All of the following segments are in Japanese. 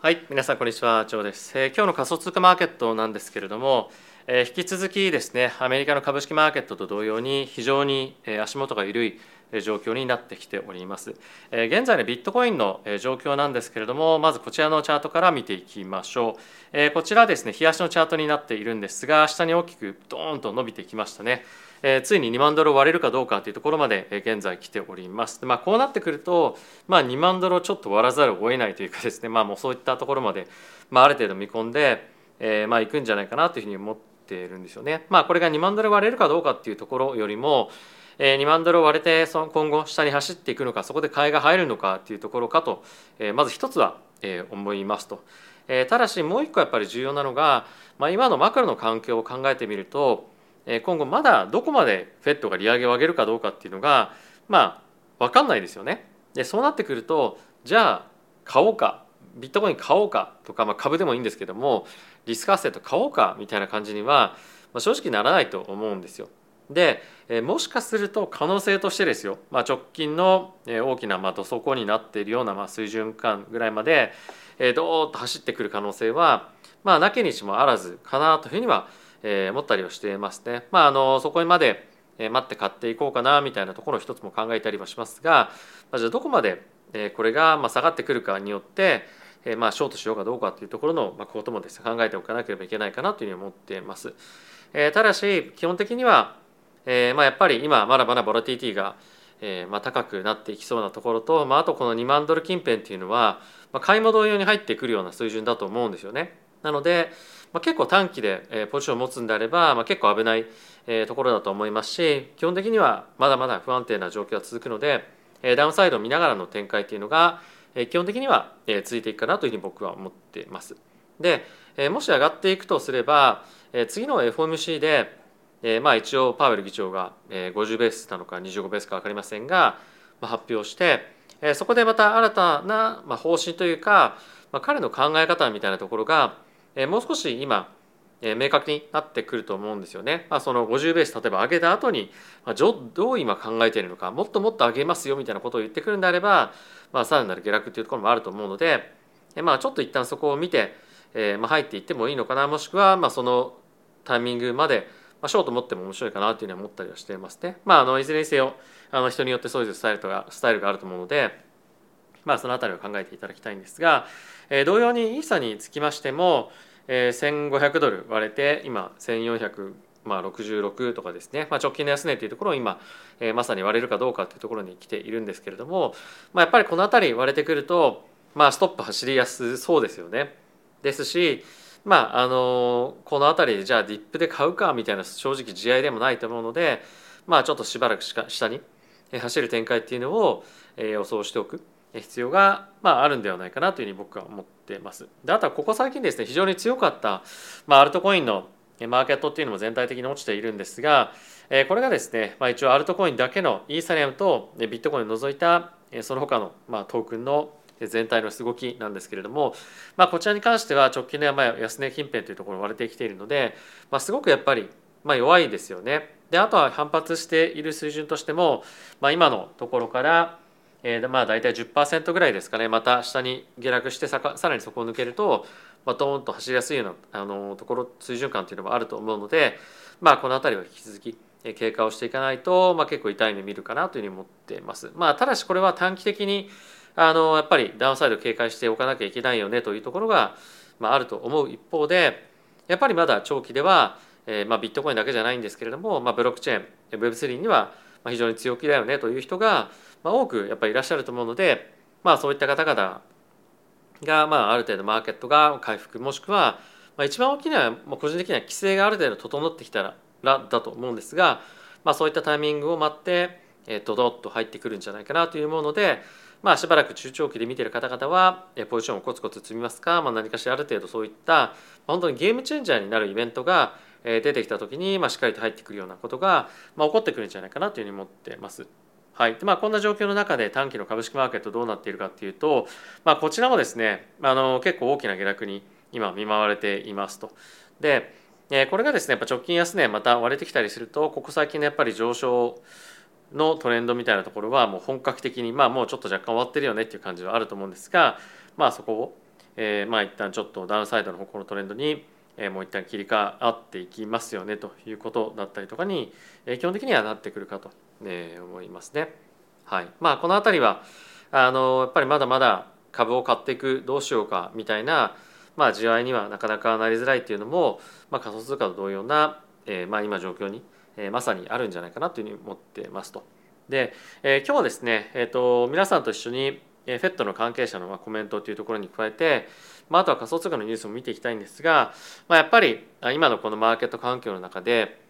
はい、皆さんこんにちは、ジョーです、えー今日の仮想通貨マーケットなんですけれども、えー引き続きですね、アメリカの株式マーケットと同様に非常にえ足元が緩い状況になってきております。え現在のビットコインの状況なんですけれども、まずこちらのチャートから見ていきましょう。えこちらですね、日足のチャートになっているんですが、下に大きくドーンと伸びてきましたね。えーついに2万ドルを割れるかどうかというところまで現在来ております。まあ、こうなってくると、まあ、2万ドルをちょっと割らざるを得ないというかですね、まあ、もうそういったところまで、まあ、ある程度見込んで、えーまあ、行くんじゃないかなというふうに思っているんですよね。まあ、これが2万ドル割れるかどうかっていうところよりも、えー2万ドル割れてその今後下に走っていくのかそこで買いが入るのかっていうところかと、えーまず一つは、えー思いますと。えただしもう一個やっぱり重要なのが、まあ、今のマクロの環境を考えてみると今後まだどこまで FED が利上げを上げるかどうかっていうのがまあ分かんないですよね。でそうなってくるとじゃあ買おうかビットコイン買おうかとか、まあ、株でもいいんですけどもリスクアセット買おうかみたいな感じには、まあ、正直ならないと思うんですよ。で、もしかすると可能性としてですよ、まあ、直近の大きなま土底になっているような水準感ぐらいまで、えー、どーっと走ってくる可能性は、まあ、なきにしもあらずかなというふうには思います、えー思ったりはしていますね。まあ、あのそこまで待って買っていこうかなみたいなところを一つも考えたりはしますが、まあ、じゃあどこまでこれが下がってくるかによってまあショートしようかどうかというところのこともですね考えておかなければいけないかなというふうに思っています。えーただし基本的にはえーまあやっぱり今まだまだボラティティがえまあ高くなっていきそうなところと、まあ、あとこの2万ドル近辺っていうのは、買い戻り用に入ってくるような水準だと思うんですよね。なので、まあ、結構短期でえーポジションを持つんであれば、まあ、結構危ないえーところだと思いますし基本的にはまだまだ不安定な状況が続くのでえーダウンサイドを見ながらの展開っていうのがえー基本的にはえー続いていくかなというふうに僕は思っています。でえーもし上がっていくとすればえー次の FOMC でえーまあ一応パウエル議長がえー50ベースなのか25ベースか分かりませんが、まあ、発表してえーそこでまた新たなまあ方針というか、まあ、彼の考え方みたいなところがえもう少し今え明確になってくると思うんですよね。まあ、その50ベース例えば上げた後に、まあ、じょどう今考えているのかもっともっと上げますよみたいなことを言ってくるんであれば、まあ、さらなる下落というところもあると思うので、えまあ、ちょっと一旦そこを見て、えーまあ、入っていってもいいのかなもしくはまあそのタイミングまで、まあ、ショート持っても面白いかなというふうに思ったりはしていますね。まあ、あのいずれにせよあの人によってそういうスタイルとかスタイルがあると思うので、まあ、そのあたりを考えていただきたいんですが、えー同様にイーサにつきましても、えー1500ドル割れて今1400まあ、66とかですね、まあ、直近の安値というところを今、えーまさに割れるかどうかというところに来ているんですけれども、まあ、やっぱりこの辺り割れてくると、まあ、ストップ走りやすそうですよね。ですし、まあ、あのこの辺りじゃあディップで買うかみたいな正直地合いでもないと思うので、まあ、ちょっとしばらくしか下に走る展開っていうのをえー予想しておく必要が、まあ、あるんではないかなというふうに僕は思ってます。であとはここ最近ですね非常に強かった、まあ、アルトコインのマーケットっていうのも全体的に落ちているんですが、えこれがですね、まあ、一応アルトコインだけのイーサリアムとビットコインを除いたその他の、まあ、トークンの全体の動きなんですけれども、まあ、こちらに関しては直近のまあ安値近辺というところ割れてきているので、まあ、すごくやっぱりまあ弱いですよね。であとは反発している水準としても、まあ、今のところから、えーまあ大体10%ぐらいですかねまた下に下落してさかさらにそこを抜けると、まあ、ドーンと走りやすいようなあのところ水準感というのもあると思うので、まあ、この辺りは引き続きえ経過をしていかないと、まあ、結構痛い目見るかなというふうに思っています。まあ、ただしこれは短期的にあのやっぱりダウンサイド警戒しておかなきゃいけないよねというところが、まあ、あると思う一方でやっぱりまだ長期では、えーまあ、ビットコインだけじゃないんですけれども、まあ、ブロックチェーン Web3 には非常に強気だよねという人が、多くやっぱりいらっしゃると思うので、まあ、そういった方々が、まあ、ある程度マーケットが回復もしくは、まあ、一番大きな、まあ、個人的には規制がある程度整ってきたらだと思うんですが、まあ、そういったタイミングを待って、えー、ドドッと入ってくるんじゃないかなというもので、まあ、しばらく中長期で見てる方々はえーポジションをコツコツ積みますか、まあ、何かしらある程度そういった、本当にゲームチェンジャーになるイベントがえ出てきた時に、まあ、しっかりと入ってくるようなことが、まあ、起こってくるんじゃないかなというふうに思ってます。はいでまあ、こんな状況の中で短期の株式マーケットどうなっているかっていうと、まあ、こちらもですねあの結構大きな下落に今見舞われていますと。でこれがですねやっぱ直近安値また割れてきたりするとここ最近のやっぱり上昇のトレンドみたいなところはもう本格的にまあもうちょっと若干終わってるよねっていう感じはあると思うんですがまあそこをえー、まあ一旦ちょっとダウンサイドの方向のトレンドにもう一旦切り替わっていきますよねということだったりとかに、基本的にはなってくるかと、思いますね。はいまあ、この辺りはあのやっぱりまだまだ株を買っていくどうしようかみたいな、まあ、地合いにはなかなかなりづらいっていうのも、まあ、仮想通貨と同様な、え、まあ、今状況に、え、まさにあるんじゃないかなというふうに思ってますと。で、え、今日はですね、えーと、皆さんと一緒に FED の関係者のコメントというところに加えて、まあ、あとは仮想通貨のニュースも見ていきたいんですが、まあ、やっぱり今のこのマーケット環境の中で、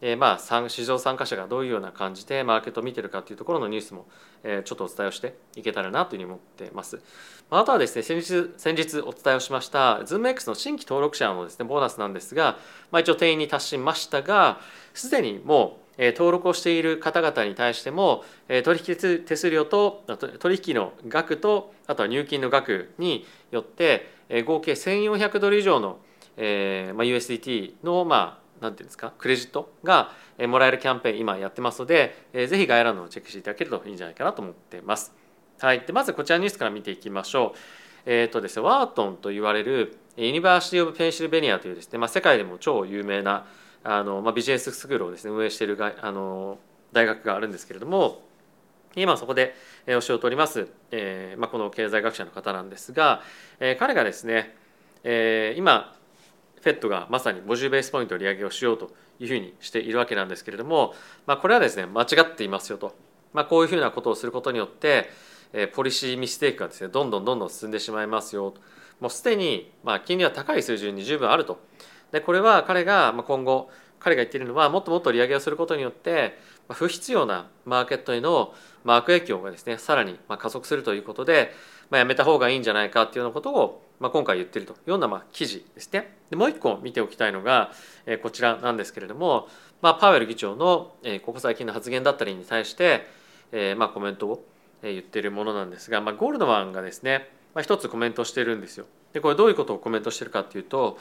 えー、まあ市場参加者がどういうような感じでマーケットを見てるかというところのニュースも、え、ちょっとお伝えをしていけたらなというふうに思っています。あとはですね先日先日お伝えをしました ZoomX の新規登録者のですねボーナスなんですが、まあ、一応定員に達しましたがすでにもう登録をしている方々に対しても取引手数料と取引の額とあとは入金の額によって合計1400ドル以上の USDT のまあ何ていうんですかクレジットがもらえるキャンペーン今やってますのでぜひ概要欄のチェックしていただけるといいんじゃないかなと思ってます。はい、でまずこちらニュースから見ていきましょう。えーとですね、ワートンと言われる University of Pennsylvania というですね、まあ、世界でも超有名なあの、まあ、ビジネススクールをですね運営しているがあの大学があるんですけれども今そこでお仕事をとります、えーまあ、この経済学者の方なんですが、えー、彼がですね、えー、今 FED がまさに50ベースポイント利上げをしようというふうにしているわけなんですけれども、まあ、これはですね間違っていますよと、まあ、こういうふうなことをすることによって、えー、ポリシーミステイクがですねどんどんどんどん進んでしまいますよもうすでに、まあ、金利は高い水準に十分あると。でこれは彼が今後彼が言っているのはもっともっと利上げをすることによって不必要なマーケットへの悪影響がですねさらに加速するということで、まあ、やめた方がいいんじゃないかっていうようなことを、まあ、今回言っているというようなまあ記事ですね。でもう一個見ておきたいのが、えー、こちらなんですけれども、まあ、パウエル議長の、えー、ここ最近の発言だったりに対して、えーまあ、コメントを言っているものなんですが、まあ、ゴールドマンがですね、まあ、一つコメントしているんですよ。でこれどういうことをコメントしてるかっていうと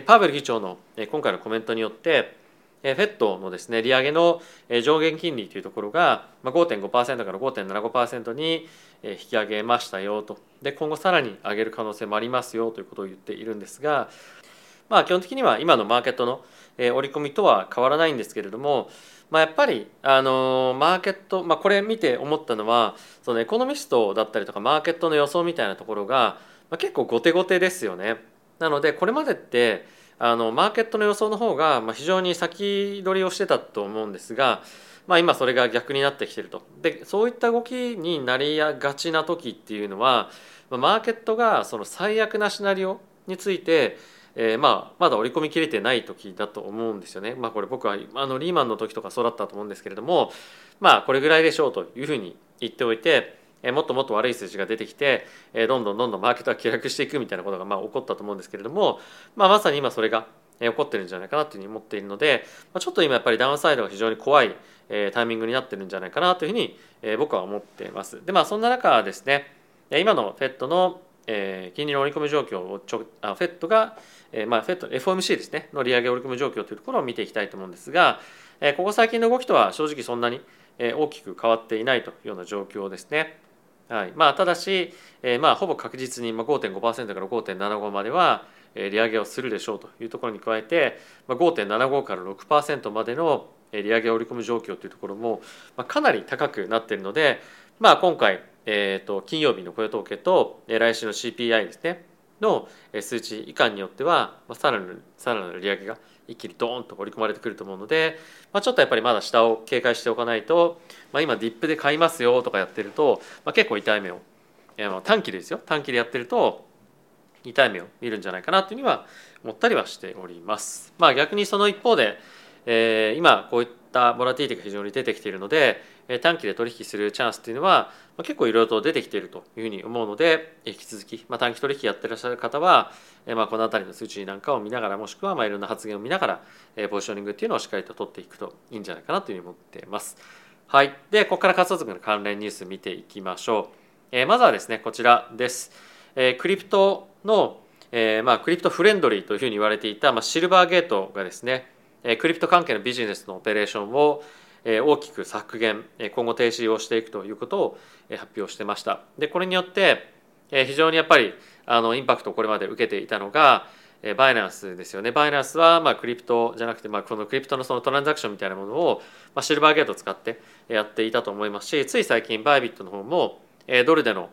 パウエル議長の今回のコメントによってフェットのですね利上げの上限金利というところが5.5%から5.75%に引き上げましたよとで今後さらに上げる可能性もありますよということを言っているんですがまあ基本的には今のマーケットの織り込みとは変わらないんですけれどもまあ、やっぱりあのマーケット、まあ、これ見て思ったのはそのエコノミストだったりとかマーケットの予想みたいなところが、ま、結構後手後手ですよね。なのでこれまでってあのマーケットの予想の方が非常に先取りをしてたと思うんですが、まあ、今それが逆になってきてるとでそういった動きになりがちな時っていうのはマーケットがその最悪なシナリオについてえー、まあまだ織り込みきれてない時だと思うんですよね。まあこれ僕はあのリーマンの時とかそうだったと思うんですけれどもまあこれぐらいでしょうというふうに言っておいてもっともっと悪い数字が出てきてどんどんどんどんマーケットが下落していくみたいなことがまあ起こったと思うんですけれども、まあ、まさに今それが起こってるんじゃないかなというふうに思っているのでちょっと今やっぱりダウンサイドが非常に怖いタイミングになってるんじゃないかなというふうに僕は思っています。でまあそんな中ですね今の FED の金利の織り込み状況をちょあ FED が、まあ、FED FOMC ですねの利上げ織り込み状況というところを見ていきたいと思うんですがここ最近の動きとは正直そんなに大きく変わっていないというような状況ですね。はい。まあ、ただし、えー、まあほぼ確実に5.5%から5.75までは利上げをするでしょうというところに加えて5.75から6%までの利上げを織り込む状況というところもかなり高くなっているので、まあ、今回、えー、と金曜日の雇用統計と来週の CPI ですねの数値以下によってはさらなるさらなる利上げが一気にドーンと織り込まれてくると思うので、まあ、ちょっとやっぱりまだ下を警戒しておかないと、まあ、今ディップで買いますよとかやってると、まあ、結構痛い目を、えー、短期でですよ短期でやってると痛い目を見るんじゃないかなというには思ったりはしております。まあ、逆にその一方で、えー、今こういったボラティティが非常に出てきているので短期で取引するチャンスっていうのは結構いろいろと出てきているというふうに思うので引き続き、まあ、短期取引やってらっしゃる方はまあ、この辺りの数値なんかを見ながらもしくはまあいろんな発言を見ながら、ポジショニングっていうのをしっかりと取っていくといいんじゃないかなというふうに思っています。はい。で、ここから仮想通貨の関連ニュース見ていきましょう。えー、まずはですね、こちらです。えー、クリプトの、えー、まあ、 crypto friendly というふうに言われていた、まあ、シルバーゲートがですね、え crypto 関係のビジネスのオペレーションを大きく削減今後停止をしていくということを発表してましたでこれによって非常にやっぱりあのインパクトをこれまで受けていたのがバイナンスですよね。バイナンスはまあ crypto じゃなくて、まあ、この crypto のそのトランザクションみたいなものを、まあ、シルバーゲートを使ってやっていたと思いますしつい最近バイビットの方もドルでの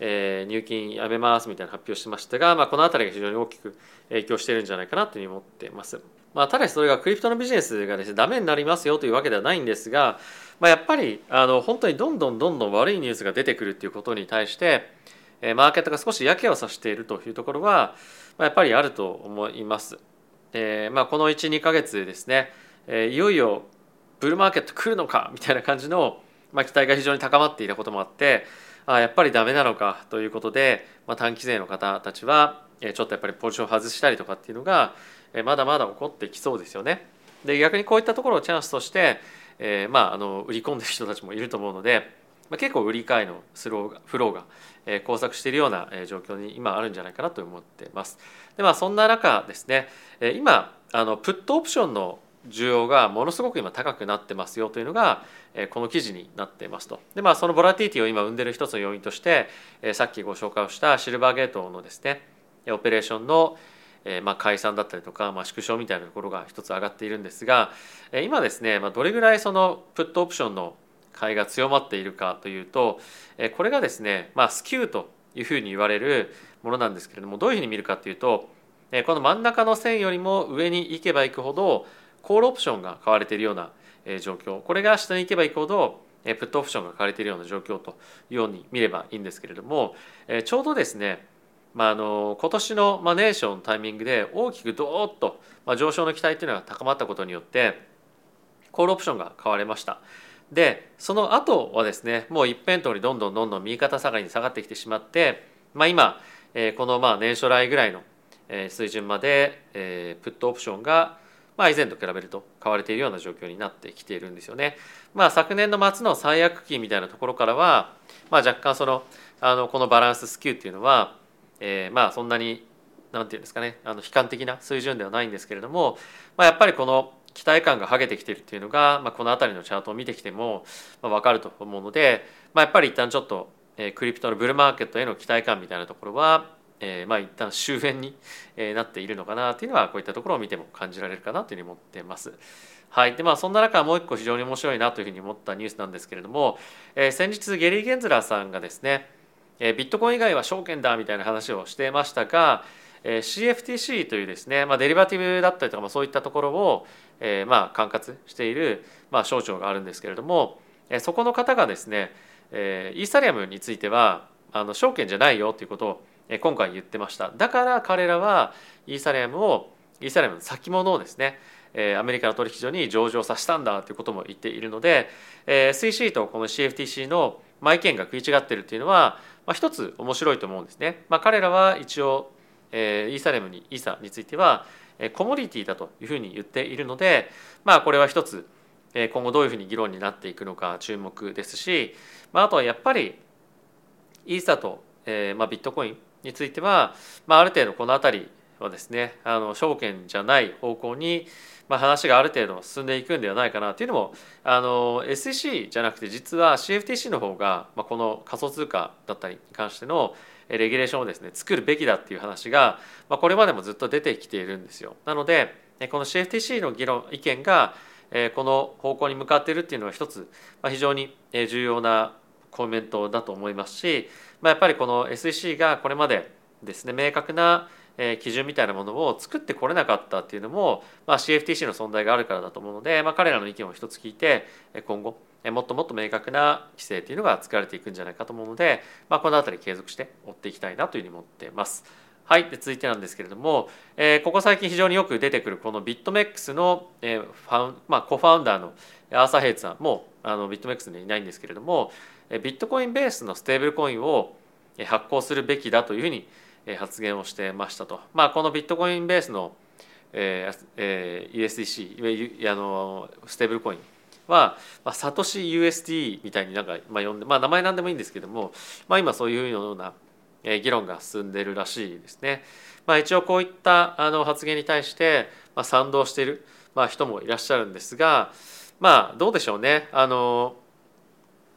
え入金やめますみたいな発表してましたが、まあ、この辺りが非常に大きく影響しているんじゃないかなというふうに思ってます。まあ、ただしそれがクリプトのビジネスがですねダメになりますよというわけではないんですが、まあ、やっぱりあの本当にどんどんどんどん悪いニュースが出てくるっていうことに対してマーケットが少し嫌気をさしているというところは、まあ、やっぱりあると思います。えーまあ、この12か月ですね、えー、いよいよブルーマーケット来るのかみたいな感じの、まあ、期待が非常に高まっていたこともあってあやっぱりダメなのかということで、まあ、短期税の方たちはちょっとやっぱりポジションを外したりとかっていうのがまだまだ起こってきそうですよね。で逆にこういったところをチャンスとして、えー、まああの売り込んでる人たちもいると思うので、まあ、結構売り買いのスローがフローが、えー、交錯しているような状況に今あるんじゃないかなと思ってます。でまあそんな中ですね今あのプットオプションの需要がものすごく今高くなってますよというのがこの記事になっていますと。でまあそのボラティティを今生んでる一つの要因としてさっきご紹介をしたシルバーゲートのですねオペレーションのえまあ解散だったりとか、まあ、縮小みたいなところが一つ上がっているんですがえ今ですね、まあ、どれぐらいそのプットオプションの買いが強まっているかというとえこれがですね、まあ、スキューというふうに言われるものなんですけれどもどういうふうに見るかというとえこの真ん中の線よりも上に行けば行くほどコールオプションが買われているような状況。これが下に行けば行くほどプットオプションが買われているような状況というように見ればいいんですけれどもちょうどですねまあ、あの今年の、まあ、年初のタイミングで大きくドーッと、まあ、上昇の期待というのが高まったことによってコールオプションが買われました。でその後はですねもう一辺倒にどんどんどんどん右肩下がりに下がってきてしまって、まあ、今、えー、このまあ年初来ぐらいの水準まで、えー、プットオプションがまあ、以前と比べると買われているような状況になってきているんですよね。まあ、昨年の末の最悪期みたいなところからは、まあ、若干そのあのこのバランススキューっていうのは、えー、まあそんなに何て言うんですかねあの悲観的な水準ではないんですけれども、まあ、やっぱりこの期待感がはげてきてるっていうのが、まあ、この辺りのチャートを見てきても、まあ、分かると思うので、まあ、やっぱり一旦ちょっと、えー、クリプトのブルーマーケットへの期待感みたいなところはえー、まあ一旦終焉にえなっているのかなというのはこういったところを見ても感じられるかなというふうに思ってます。はい、でまあそんな中もう一個非常に面白いなというふうに思ったニュースなんですけれども、えー、先日ゲリー・ゲンズラーさんがですね、えー、ビットコイン以外は証券だみたいな話をしてましたが、えー、CFTC というですね、まあ、デリバティブだったりとか、まあ、そういったところを、えー、まあ管轄している、まあ、省庁があるんですけれども、えー、そこの方がですね、えー、イーサリアムについてはあの証券じゃないよということをえ今回言ってました。だから彼らはイーサリアムをイーサリアムの先物をですねアメリカの取引所に上場させたんだということも言っているのでえ SEC とこの CFTC の意見が食い違っているというのは、まあ、一つ面白いと思うんですね。まあ、彼らは一応えイーサリアムにイーサについてはえコモディティだというふうに言っているので、まあ、これは一つえ今後どういうふうに議論になっていくのか注目ですし、まあ、あとはやっぱりイーサと、えーまあ、ビットコインについては、まあ、ある程度この辺りはですねあの証券じゃない方向に、まあ、話がある程度進んでいくんではないかなというのもあの SEC じゃなくて実は CFTC の方が、まあ、この仮想通貨だったりに関してのレギュレーションをですね作るべきだっていう話が、まあ、これまでもずっと出てきているんですよ。なのでこの CFTC の議論意見がこの方向に向かっているっていうのは一つ非常に重要なコメントだと思いますしまあ、やっぱりこの SEC がこれまでですね明確な基準みたいなものを作ってこれなかったっていうのも、まあ、CFTC の存在があるからだと思うので、まあ、彼らの意見を一つ聞いて今後もっともっと明確な規制っていうのが作られていくんじゃないかと思うので、まあ、この辺り継続して追っていきたいなというふうに思ってます。はい、で続いてなんですけれども、えー、ここ最近非常によく出てくるこのビットメックスの、えーファンまあ、 co-founder のアーサー・ヘイズさんもあのビットメックスにいないんですけれどもビットコインベースのステーブルコインを発行するべきだというふうに発言をしてましたと。まあ、このビットコインベースの、えーえー、USDC あのステーブルコインは、まあ、サトシ USD みたいになんか、まあ、呼んで、まあ、名前なんでもいいんですけども、まあ、今そういうような議論が進んでるらしいですね。まあ、一応こういったあの発言に対して、まあ、賛同している、まあ、人もいらっしゃるんですがまあどうでしょうね。あの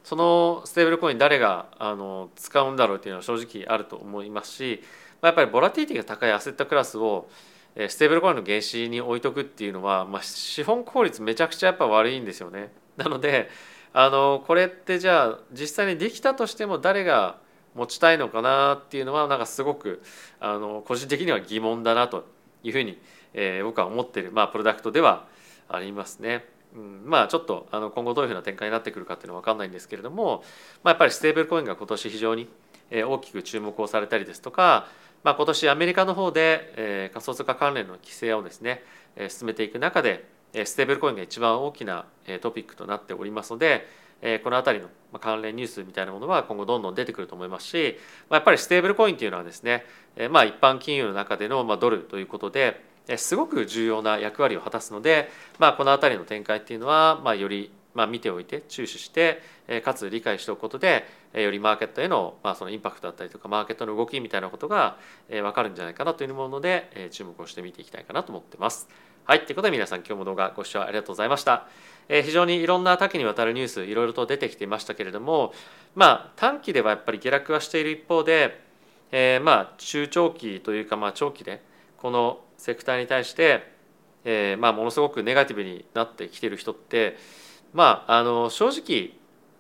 そのステーブルコイン誰があの使うんだろうというのは正直あると思いますしまあやっぱりボラティティが高いアセットクラスをステーブルコインの原資に置いとくっていうのは、まあ、資本効率めちゃくちゃやっぱ悪いんですよね。なのであのこれってじゃあ実際にできたとしても誰が持ちたいのかなっていうのはなんかすごくあの個人的には疑問だなというふうに、えー、僕は思ってる、まあ、プロダクトではありますね。うん、まあちょっとあの今後どういうふうな展開になってくるかっていうのは分かんないんですけれども、まあ、やっぱりステーブルコインが今年非常に大きく注目をされたりですとか、まあ、今年アメリカの方で、え、仮想通貨関連の規制をですね、え、進めていく中でステーブルコインが一番大きなトピックとなっておりますのでこの辺りの関連ニュースみたいなものは今後どんどん出てくると思いますしやっぱりステーブルコインというのはですねまあ一般金融の中でのドルということですごく重要な役割を果たすのでまあこの辺りの展開っていうのはまあよりまあ見ておいて注視してかつ理解しておくことでよりマーケットへのまあそのインパクトだったりとかマーケットの動きみたいなことが分かるんじゃないかなというもので注目をして見ていきたいかなと思ってます。はい、ということで皆さん今日も動画ご視聴ありがとうございました。えー、非常にいろんな多岐にわたるニュースいろいろと出てきていましたけれども、まあ、短期ではやっぱり下落はしている一方で、えー、まあ中長期というかまあ長期でこのセクターに対して、えー、まあものすごくネガティブになってきてる人ってまああの正直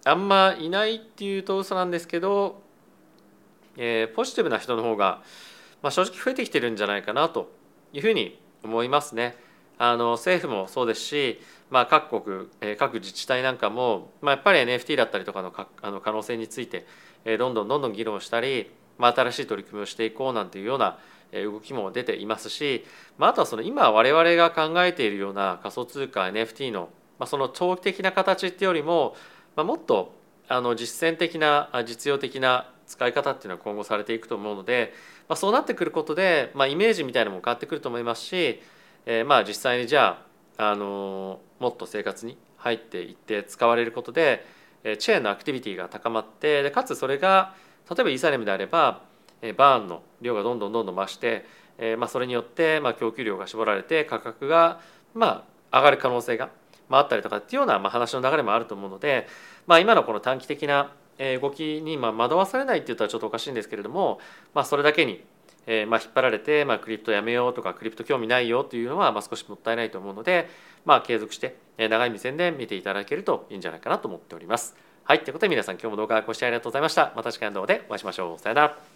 あんまいないっていうと嘘なんですけど、えー、ポジティブな人の方が、まあ、正直増えてきてるんじゃないかなというふうに思いますね。あの政府もそうですし、まあ、各国、えー、各自治体なんかも、まあ、やっぱり NFT だったりとかのかあの可能性について、えー、どんどんどんどん議論したり、まあ、新しい取り組みをしていこうなんていうような動きも出ていますし、まあ、あとはその今我々が考えているような仮想通貨 NFT の、まあ、その長期的な形っていうよりも、まあ、もっとあの実践的な実用的な使い方っていうのは今後されていくと思うので、まあ、そうなってくることで、まあ、イメージみたいなのも変わってくると思いますしえー、まあ実際にじゃあ、あのもっと生活に入っていって使われることでチェーンのアクティビティが高まってでかつそれが例えばイーサレムであればバーンの量がどんどんどんどん増して、えまあ、それによってまあ供給量が絞られて価格がまあ上がる可能性がまあったりとかっていうようなまあ話の流れもあると思うので、まあ、今のこの短期的な動きにまあ惑わされないって言ったらちょっとおかしいんですけれども、まあ、それだけにえまあ、引っ張られて、まあ、クリプトやめようとかクリプト興味ないよというのは、まあ、少しもったいないと思うので、まあ、継続して長い目線で見ていただけるといいんじゃないかなと思っております。はい、ということで皆さん今日も動画ご視聴ありがとうございました。また次回の動画でお会いしましょう。さよなら。